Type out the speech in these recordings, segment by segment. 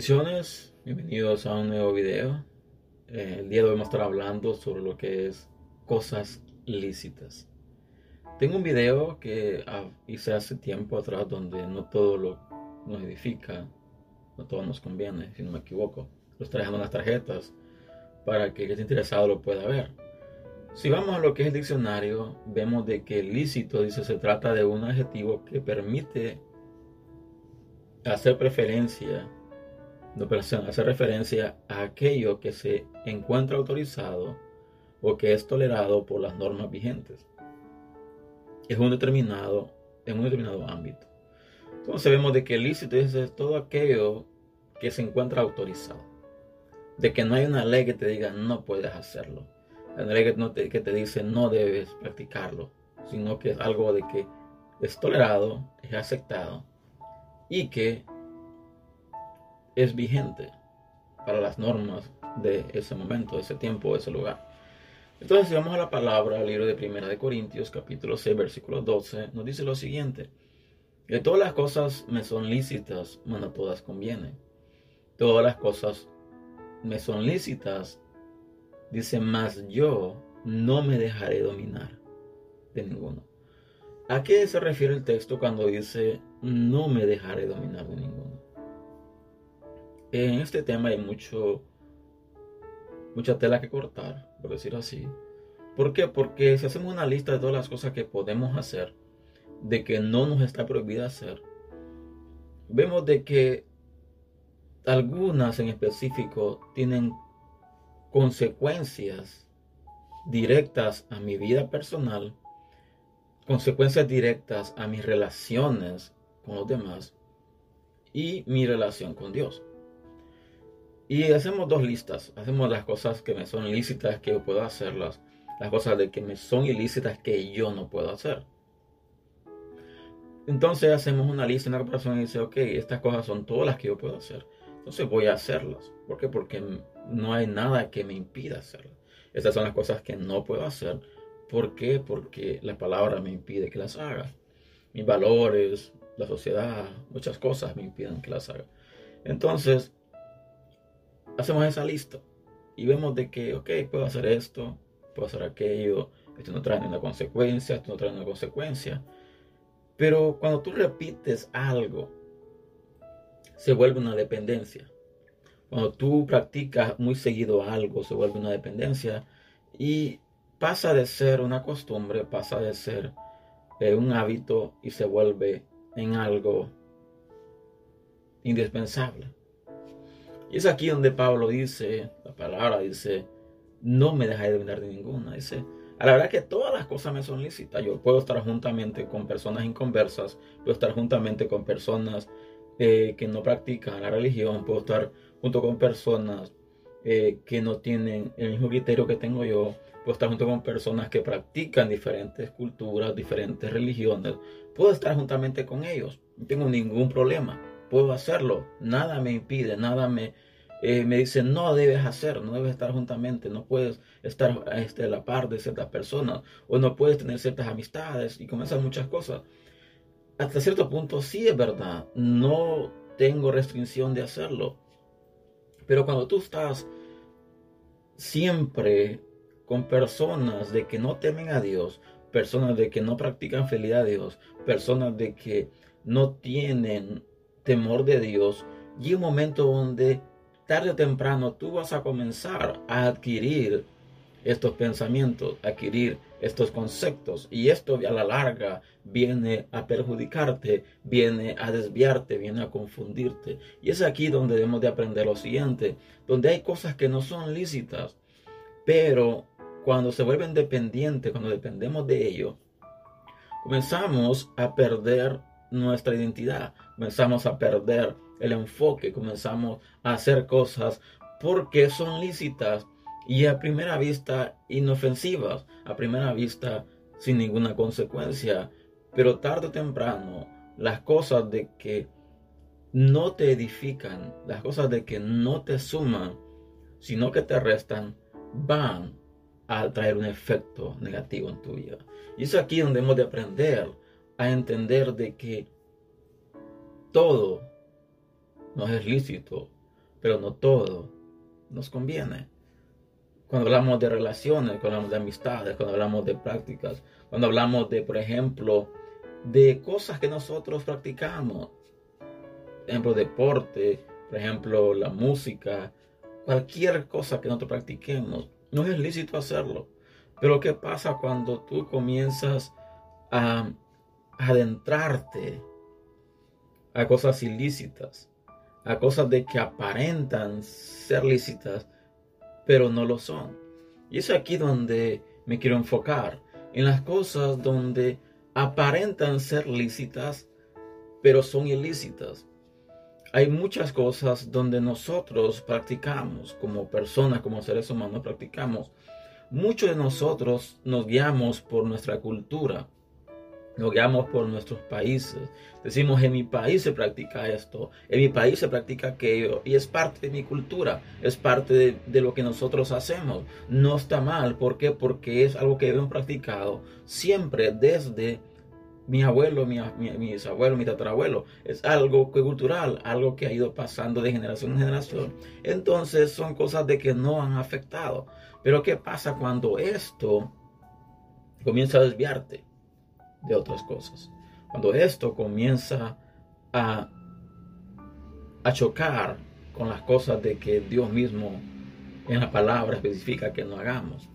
Bendiciones, bienvenidos a un nuevo video. Eh, el día de hoy vamos a estar hablando sobre lo que es cosas lícitas. Tengo un video que ah, hice hace tiempo atrás donde no todo lo nos edifica, no todo nos conviene, si no me equivoco. Lo estoy dejando en las tarjetas para que el que esté interesado lo pueda ver. Si vamos a lo que es el diccionario, vemos de que lícito dice se trata de un adjetivo que permite hacer preferencia no, hace referencia a aquello que se encuentra autorizado o que es tolerado por las normas vigentes. Es un determinado, en un determinado ámbito. Entonces vemos de que el lícito es todo aquello que se encuentra autorizado. De que no hay una ley que te diga no puedes hacerlo. Hay una ley que, no te, que te dice no debes practicarlo. Sino que es algo de que es tolerado, es aceptado y que es vigente para las normas de ese momento, de ese tiempo, de ese lugar. Entonces, si vamos a la palabra, el libro de Primera de Corintios, capítulo 6, versículo 12, nos dice lo siguiente: que todas las cosas me son lícitas, pero no todas convienen. Todas las cosas me son lícitas, dice, más yo no me dejaré dominar de ninguno. ¿A qué se refiere el texto cuando dice no me dejaré dominar de ninguno? En este tema hay mucho, mucha tela que cortar, por decirlo así. ¿Por qué? Porque si hacemos una lista de todas las cosas que podemos hacer, de que no nos está prohibido hacer, vemos de que algunas en específico tienen consecuencias directas a mi vida personal, consecuencias directas a mis relaciones con los demás y mi relación con Dios. Y hacemos dos listas. Hacemos las cosas que me son ilícitas que yo puedo hacerlas. Las cosas de que me son ilícitas que yo no puedo hacer. Entonces hacemos una lista, una comparación y dice, ok, estas cosas son todas las que yo puedo hacer. Entonces voy a hacerlas. ¿Por qué? Porque no hay nada que me impida hacerlas. Estas son las cosas que no puedo hacer. ¿Por qué? Porque la palabra me impide que las haga. Mis valores, la sociedad, muchas cosas me impiden que las haga. Entonces, hacemos esa lista y vemos de que, ok, puedo hacer esto, puedo hacer aquello, esto no trae una consecuencia, esto no trae una consecuencia. Pero cuando tú repites algo, se vuelve una dependencia. Cuando tú practicas muy seguido algo, se vuelve una dependencia y pasa de ser una costumbre, pasa de ser eh, un hábito y se vuelve en algo indispensable. Y es aquí donde Pablo dice, la palabra dice, no me dejáis de dominar de ninguna. Dice, a la verdad que todas las cosas me son lícitas. Yo puedo estar juntamente con personas inconversas, puedo estar juntamente con personas eh, que no practican la religión, puedo estar junto con personas eh, que no tienen el mismo criterio que tengo yo, puedo estar junto con personas que practican diferentes culturas, diferentes religiones, puedo estar juntamente con ellos, no tengo ningún problema puedo hacerlo. Nada me impide, nada me, eh, me dice, no debes hacer, no debes estar juntamente, no puedes estar este, a la par de ciertas personas, o no puedes tener ciertas amistades y comienzan muchas cosas. Hasta cierto punto sí es verdad, no tengo restricción de hacerlo. Pero cuando tú estás siempre con personas de que no temen a Dios, personas de que no practican fidelidad a Dios, personas de que no tienen temor de Dios, y un momento donde tarde o temprano tú vas a comenzar a adquirir estos pensamientos, adquirir estos conceptos y esto a la larga viene a perjudicarte, viene a desviarte, viene a confundirte. Y es aquí donde debemos de aprender lo siguiente, donde hay cosas que no son lícitas, pero cuando se vuelven dependientes, cuando dependemos de ello, comenzamos a perder nuestra identidad, comenzamos a perder el enfoque, comenzamos a hacer cosas porque son lícitas y a primera vista inofensivas, a primera vista sin ninguna consecuencia, pero tarde o temprano las cosas de que no te edifican, las cosas de que no te suman, sino que te restan, van a traer un efecto negativo en tu vida. Y es aquí donde hemos de aprender a entender de que todo nos es lícito, pero no todo nos conviene. Cuando hablamos de relaciones, cuando hablamos de amistades, cuando hablamos de prácticas, cuando hablamos de, por ejemplo, de cosas que nosotros practicamos, por ejemplo, deporte, por ejemplo, la música, cualquier cosa que nosotros practiquemos, no es lícito hacerlo. Pero ¿qué pasa cuando tú comienzas a adentrarte a cosas ilícitas, a cosas de que aparentan ser lícitas, pero no lo son? Y es aquí donde me quiero enfocar, en las cosas donde aparentan ser lícitas, pero son ilícitas. Hay muchas cosas donde nosotros practicamos, como personas, como seres humanos, practicamos. Muchos de nosotros nos guiamos por nuestra cultura, nos guiamos por nuestros países. Decimos, en mi país se practica esto, en mi país se practica aquello, y es parte de mi cultura, es parte de, de lo que nosotros hacemos. No está mal, ¿por qué? Porque es algo que hemos practicado siempre desde mi abuelo, mi, mi, mis abuelos, mi tatarabuelo. Es algo cultural, algo que ha ido pasando de generación en generación. Entonces son cosas de que no han afectado. Pero ¿qué pasa cuando esto comienza a desviarte de otras cosas? Cuando esto comienza a, a chocar con las cosas de que Dios mismo en la palabra especifica que no hagamos.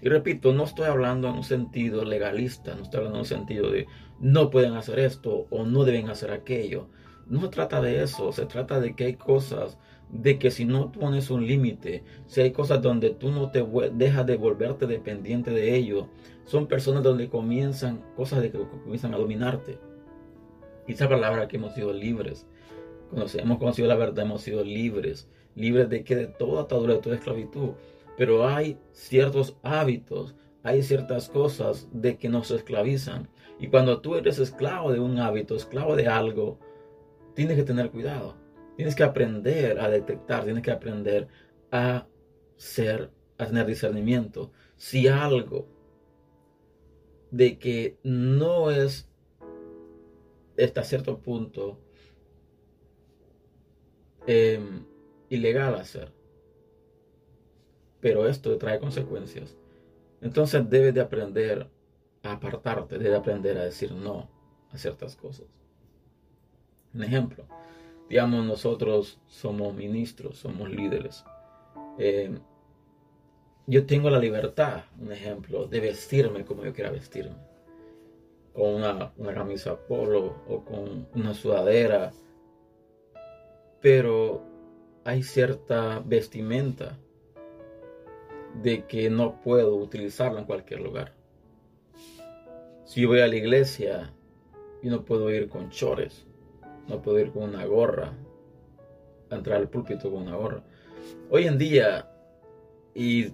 Y repito, no estoy hablando en un sentido legalista, no estoy hablando en un sentido de no pueden hacer esto o no deben hacer aquello. No se trata de eso, se trata de que hay cosas de que si no pones un límite, si hay cosas donde tú no te dejas de volverte dependiente de ello, son personas donde comienzan cosas de que comienzan a dominarte. Y esa palabra que hemos sido libres, cuando hemos conocido la verdad, hemos sido libres, libres de que de toda atadura, de toda esclavitud. Pero hay ciertos hábitos, hay ciertas cosas de que nos esclavizan. Y cuando tú eres esclavo de un hábito, esclavo de algo, tienes que tener cuidado. Tienes que aprender a detectar, tienes que aprender a ser, a tener discernimiento. Si algo de que no es hasta cierto punto em, ilegal hacer, pero esto trae consecuencias. Entonces debes de aprender a apartarte, debes de aprender a decir no a ciertas cosas. Un ejemplo, digamos nosotros somos ministros, somos líderes. Eh, yo tengo la libertad, un ejemplo, de vestirme como yo quiera vestirme. Con una, una camisa polo o con una sudadera. Pero hay cierta vestimenta de que no puedo utilizarla en cualquier lugar. Si yo voy a la iglesia, yo no puedo ir con chores, no puedo ir con una gorra, entrar al púlpito con una gorra. Hoy en día, y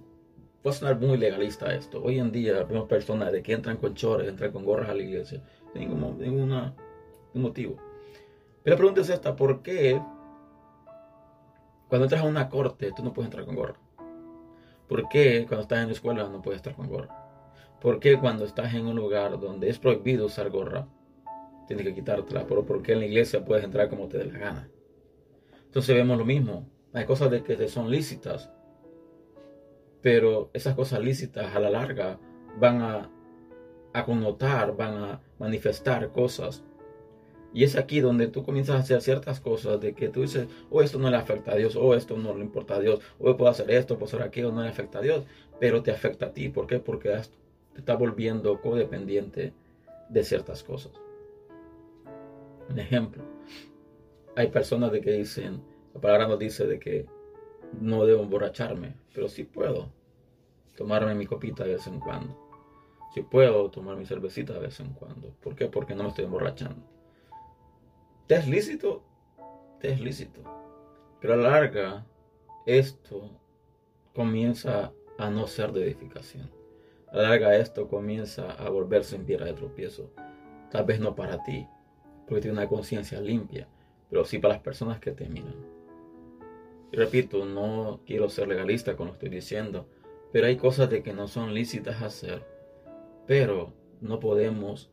puede sonar muy legalista esto, hoy en día vemos personas de que entran con chores, entran con gorras a la iglesia, ningún, ningún motivo. Pero la pregunta es esta, ¿por qué cuando entras a una corte tú no puedes entrar con gorra? ¿Por qué cuando estás en la escuela no puedes estar con gorra? ¿Por qué cuando estás en un lugar donde es prohibido usar gorra, tienes que quitártela? ¿Pero por qué en la iglesia puedes entrar como te dé la gana? Entonces vemos lo mismo. Hay cosas de que son lícitas, pero esas cosas lícitas a la larga van a, a connotar, van a manifestar cosas y es aquí donde tú comienzas a hacer ciertas cosas de que tú dices, oh, esto no le afecta a Dios, o oh, esto no le importa a Dios, o oh, puedo hacer esto, puedo hacer aquello, no le afecta a Dios, pero te afecta a ti. ¿Por qué? Porque te está volviendo codependiente de ciertas cosas. Un ejemplo, hay personas de que dicen, la palabra nos dice de que no debo emborracharme, pero sí puedo tomarme mi copita de vez en cuando. Sí puedo tomar mi cervecita de vez en cuando. ¿Por qué? Porque no me estoy emborrachando. ¿Te es lícito? Te es lícito. Pero a la larga, esto comienza a no ser de edificación. A la larga, esto comienza a volverse en piedra de tropiezo. Tal vez no para ti, porque tienes una conciencia limpia, pero sí para las personas que te miran. Y repito, no quiero ser legalista con lo que estoy diciendo, pero hay cosas de que no son lícitas hacer, pero no podemos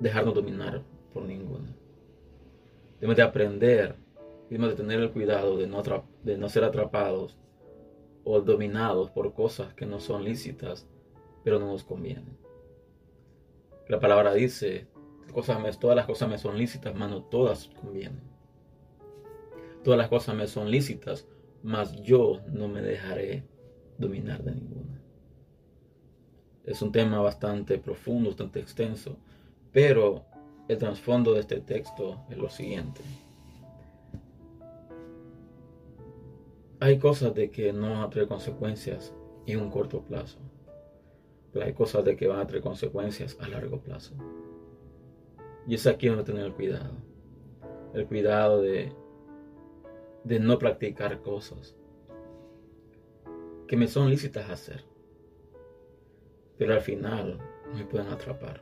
dejarnos dominar por ninguno. Debemos de aprender debemos de tener el cuidado de no, de no ser atrapados o dominados por cosas que no son lícitas, pero no nos convienen. La palabra dice, cosas todas las cosas me son lícitas, mas no todas convienen. Todas las cosas me son lícitas, mas yo no me dejaré dominar de ninguna. Es un tema bastante profundo, bastante extenso, pero el trasfondo de este texto es lo siguiente. Hay cosas de que no van a traer consecuencias en un corto plazo, pero hay cosas de que van a traer consecuencias a largo plazo. Y es aquí donde tener el cuidado. El cuidado de, de no practicar cosas que me son lícitas hacer, pero al final me pueden atrapar.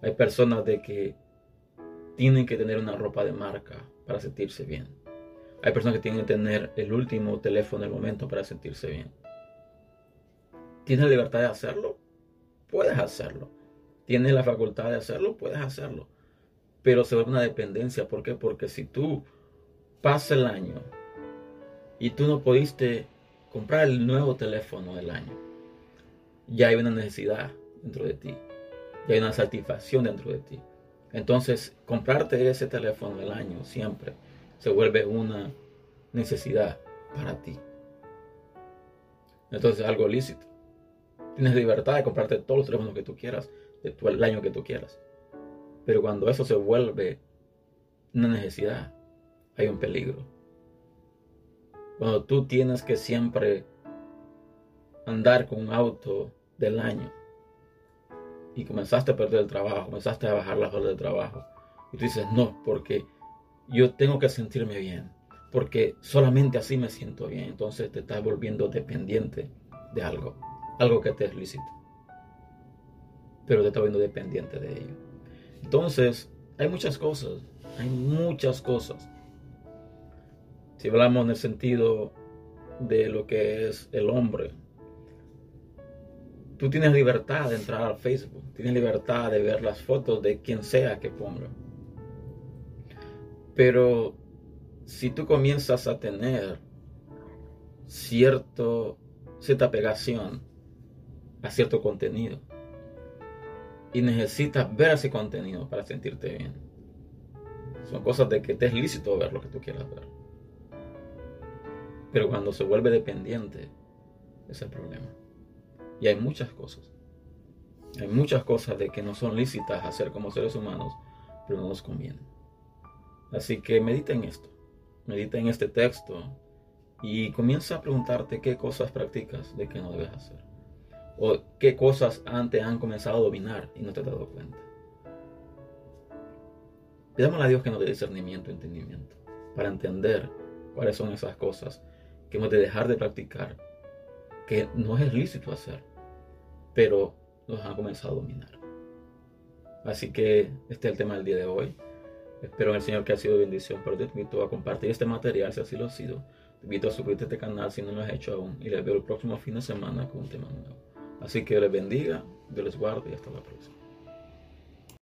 Hay personas de que tienen que tener una ropa de marca para sentirse bien. Hay personas que tienen que tener el último teléfono del momento para sentirse bien. ¿Tienes libertad de hacerlo? Puedes hacerlo. ¿Tienes la facultad de hacerlo? Puedes hacerlo. Pero se vuelve una dependencia. ¿Por qué? Porque si tú pasas el año y tú no pudiste comprar el nuevo teléfono del año, ya hay una necesidad dentro de ti y hay una satisfacción dentro de ti. Entonces, comprarte ese teléfono del año siempre se vuelve una necesidad para ti. Entonces, algo lícito. Tienes libertad de comprarte todos los teléfonos que tú quieras, el año que tú quieras. Pero cuando eso se vuelve una necesidad, hay un peligro. Cuando tú tienes que siempre andar con un auto del año y comenzaste a perder el trabajo, comenzaste a bajar las horas de trabajo. Y tú dices, no, porque yo tengo que sentirme bien, porque solamente así me siento bien. Entonces te estás volviendo dependiente de algo, algo que te es lícito, pero te estás volviendo dependiente de ello. Entonces, hay muchas cosas, hay muchas cosas. Si hablamos en el sentido de lo que es el hombre, Tú tienes libertad de entrar al Facebook, tienes libertad de ver las fotos de quien sea que ponga. Pero si tú comienzas a tener cierto, cierta pegación a cierto contenido y necesitas ver ese contenido para sentirte bien, son cosas de que te es lícito ver lo que tú quieras ver. Pero cuando se vuelve dependiente, es el problema. Y hay muchas cosas. Hay muchas cosas de que no son lícitas hacer como seres humanos, pero no nos convienen. Así que medita en esto. Medita en este texto y comienza a preguntarte qué cosas practicas de que no debes hacer. O qué cosas antes han comenzado a dominar y no te has dado cuenta. Pidámosle a Dios que nos dé discernimiento entendimiento para entender cuáles son esas cosas que hemos de dejar de practicar, que no es lícito hacer, pero nos han comenzado a dominar. Así que este es el tema del día de hoy. Espero en el Señor que ha sido bendición, pero te invito a compartir este material si así lo ha sido. Te invito a suscribirte a este canal si no lo has hecho aún y les veo el próximo fin de semana con un tema nuevo. Así que les bendiga, Dios les guarde y hasta la próxima.